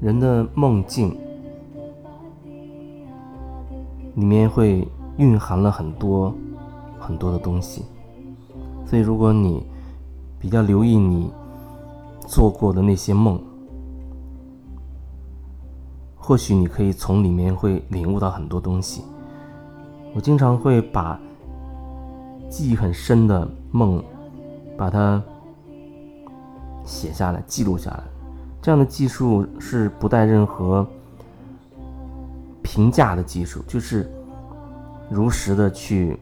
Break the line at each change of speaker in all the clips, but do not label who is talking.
人的梦境里面会蕴含了很多很多的东西，所以如果你比较留意你做过的那些梦，或许你可以从里面会领悟到很多东西。我经常会把记忆很深的梦，把它写下来、记录下来。这样的技术是不带任何评价的技术，就是如实的去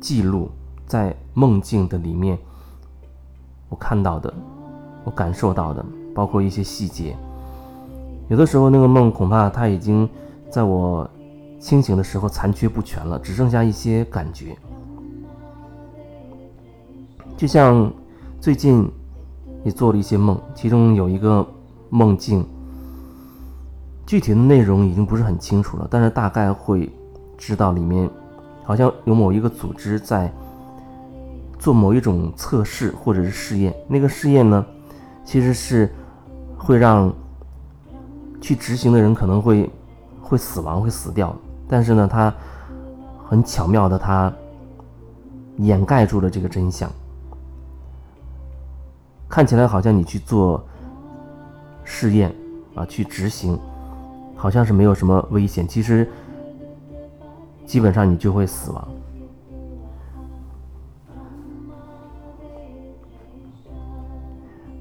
记录在梦境的里面我看到的、我感受到的，包括一些细节。有的时候那个梦恐怕它已经在我清醒的时候残缺不全了，只剩下一些感觉，就像最近。也做了一些梦，其中有一个梦境，具体的内容已经不是很清楚了，但是大概会知道里面好像有某一个组织在做某一种测试或者是试验。那个试验呢，其实是会让去执行的人可能会会死亡、会死掉，但是呢，他很巧妙的，他掩盖住了这个真相。看起来好像你去做试验啊，去执行，好像是没有什么危险。其实基本上你就会死亡。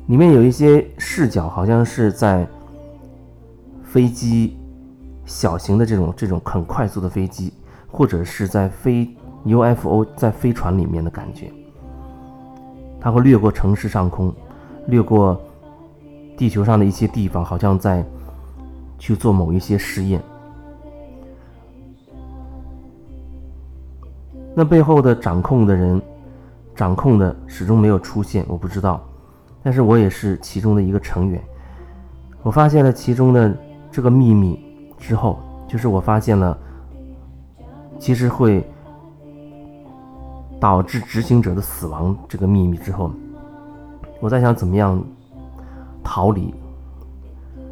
里面有一些视角，好像是在飞机小型的这种这种很快速的飞机，或者是在飞 UFO 在飞船里面的感觉。它会掠过城市上空，掠过地球上的一些地方，好像在去做某一些试验。那背后的掌控的人，掌控的始终没有出现，我不知道。但是我也是其中的一个成员。我发现了其中的这个秘密之后，就是我发现了，其实会。导致执行者的死亡这个秘密之后，我在想怎么样逃离，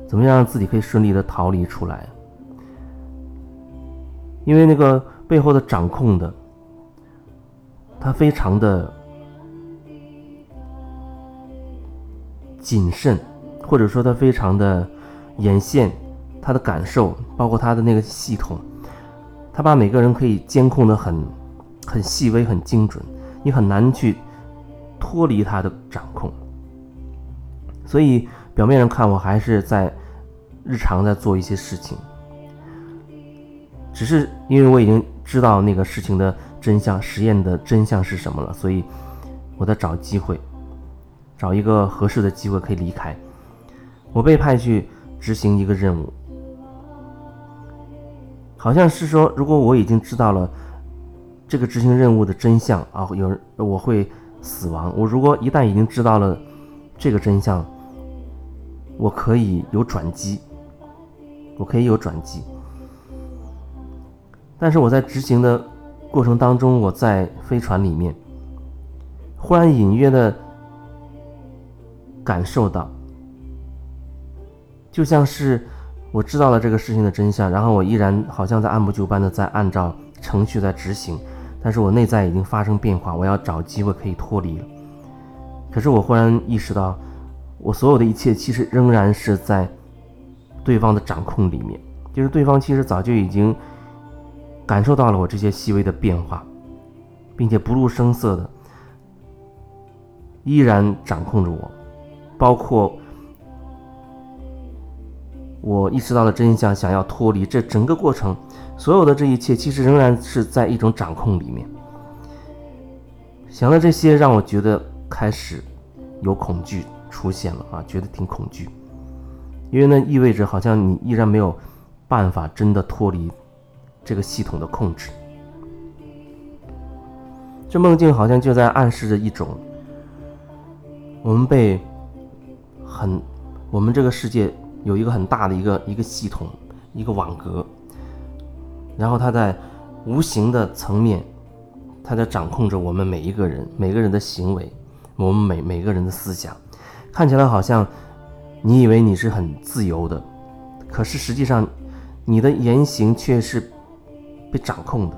怎么样让自己可以顺利的逃离出来。因为那个背后的掌控的，他非常的谨慎，或者说他非常的眼线，他的感受，包括他的那个系统，他把每个人可以监控的很。很细微，很精准，你很难去脱离他的掌控。所以表面上看，我还是在日常在做一些事情，只是因为我已经知道那个事情的真相，实验的真相是什么了，所以我在找机会，找一个合适的机会可以离开。我被派去执行一个任务，好像是说，如果我已经知道了。这个执行任务的真相啊，有人我会死亡。我如果一旦已经知道了这个真相，我可以有转机，我可以有转机。但是我在执行的过程当中，我在飞船里面，忽然隐约的感受到，就像是我知道了这个事情的真相，然后我依然好像在按部就班的在按照程序在执行。但是我内在已经发生变化，我要找机会可以脱离了。可是我忽然意识到，我所有的一切其实仍然是在对方的掌控里面，就是对方其实早就已经感受到了我这些细微的变化，并且不露声色的依然掌控着我，包括我意识到了真相，想要脱离这整个过程。所有的这一切其实仍然是在一种掌控里面。想到这些，让我觉得开始有恐惧出现了啊，觉得挺恐惧，因为那意味着好像你依然没有办法真的脱离这个系统的控制。这梦境好像就在暗示着一种，我们被很，我们这个世界有一个很大的一个一个系统，一个网格。然后他在无形的层面，他在掌控着我们每一个人、每个人的行为，我们每每个人的思想，看起来好像你以为你是很自由的，可是实际上，你的言行却是被掌控的。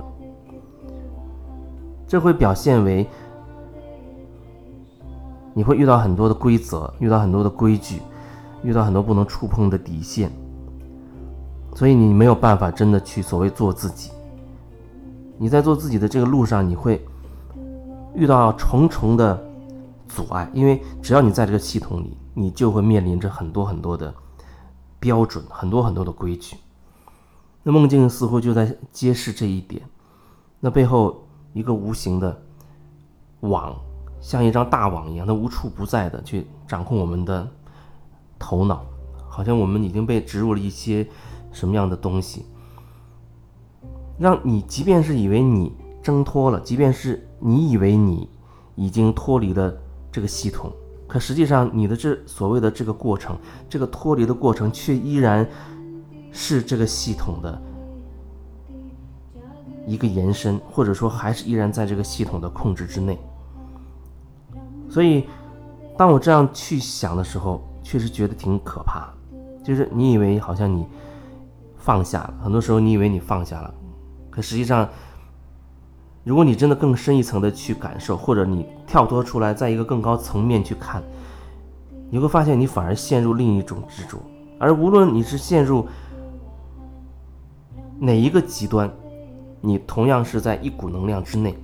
这会表现为你会遇到很多的规则，遇到很多的规矩，遇到很多不能触碰的底线，所以你没有办法真的去所谓做自己。你在做自己的这个路上，你会遇到重重的阻碍，因为只要你在这个系统里。你就会面临着很多很多的标准，很多很多的规矩。那梦境似乎就在揭示这一点。那背后一个无形的网，像一张大网一样，它无处不在的去掌控我们的头脑，好像我们已经被植入了一些什么样的东西，让你即便是以为你挣脱了，即便是你以为你已经脱离了这个系统。可实际上，你的这所谓的这个过程，这个脱离的过程，却依然是这个系统的一个延伸，或者说还是依然在这个系统的控制之内。所以，当我这样去想的时候，确实觉得挺可怕。就是你以为好像你放下了，很多时候你以为你放下了，可实际上。如果你真的更深一层的去感受，或者你跳脱出来，在一个更高层面去看，你会发现你反而陷入另一种执着。而无论你是陷入哪一个极端，你同样是在一股能量之内，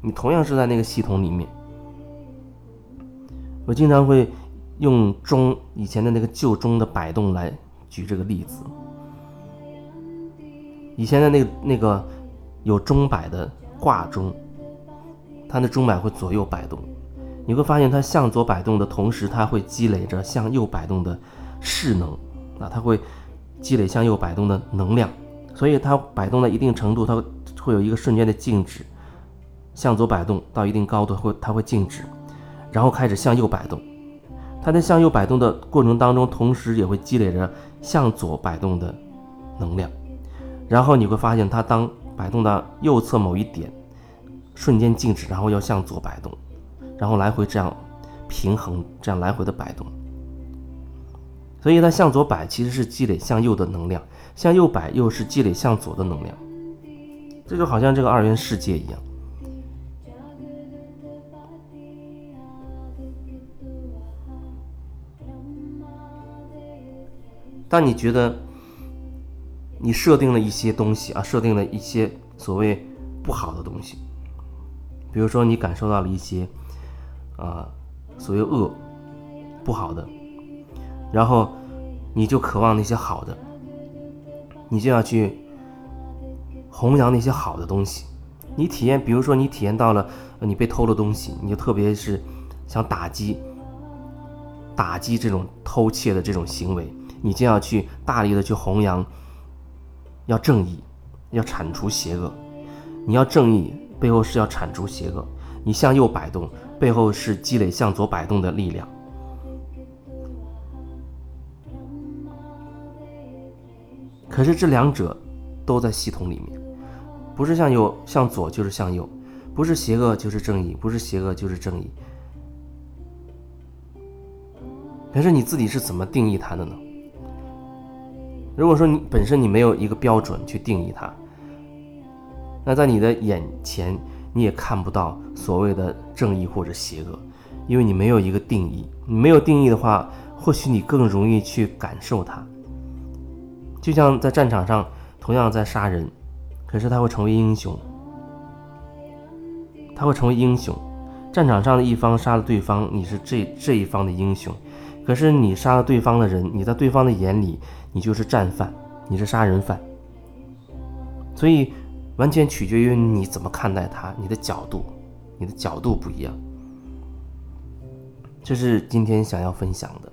你同样是在那个系统里面。我经常会用钟以前的那个旧钟的摆动来举这个例子。以前的那个那个有钟摆的。挂钟，它的钟摆会左右摆动，你会发现它向左摆动的同时，它会积累着向右摆动的势能，啊，它会积累向右摆动的能量，所以它摆动到一定程度，它会有一个瞬间的静止，向左摆动到一定高度会它会静止，然后开始向右摆动，它在向右摆动的过程当中，同时也会积累着向左摆动的能量，然后你会发现它当。摆动到右侧某一点，瞬间静止，然后要向左摆动，然后来回这样平衡，这样来回的摆动。所以它向左摆其实是积累向右的能量，向右摆又是积累向左的能量。这就好像这个二元世界一样。当你觉得。你设定了一些东西啊，设定了一些所谓不好的东西，比如说你感受到了一些啊所谓恶不好的，然后你就渴望那些好的，你就要去弘扬那些好的东西。你体验，比如说你体验到了你被偷了东西，你就特别是想打击打击这种偷窃的这种行为，你就要去大力的去弘扬。要正义，要铲除邪恶。你要正义，背后是要铲除邪恶。你向右摆动，背后是积累向左摆动的力量。可是这两者都在系统里面，不是向右向左就是向右，不是邪恶就是正义，不是邪恶就是正义。可是你自己是怎么定义它的呢？如果说你本身你没有一个标准去定义它，那在你的眼前你也看不到所谓的正义或者邪恶，因为你没有一个定义。你没有定义的话，或许你更容易去感受它。就像在战场上同样在杀人，可是他会成为英雄，他会成为英雄。战场上的一方杀了对方，你是这这一方的英雄。可是你杀了对方的人，你在对方的眼里，你就是战犯，你是杀人犯。所以，完全取决于你怎么看待他，你的角度，你的角度不一样。这是今天想要分享的。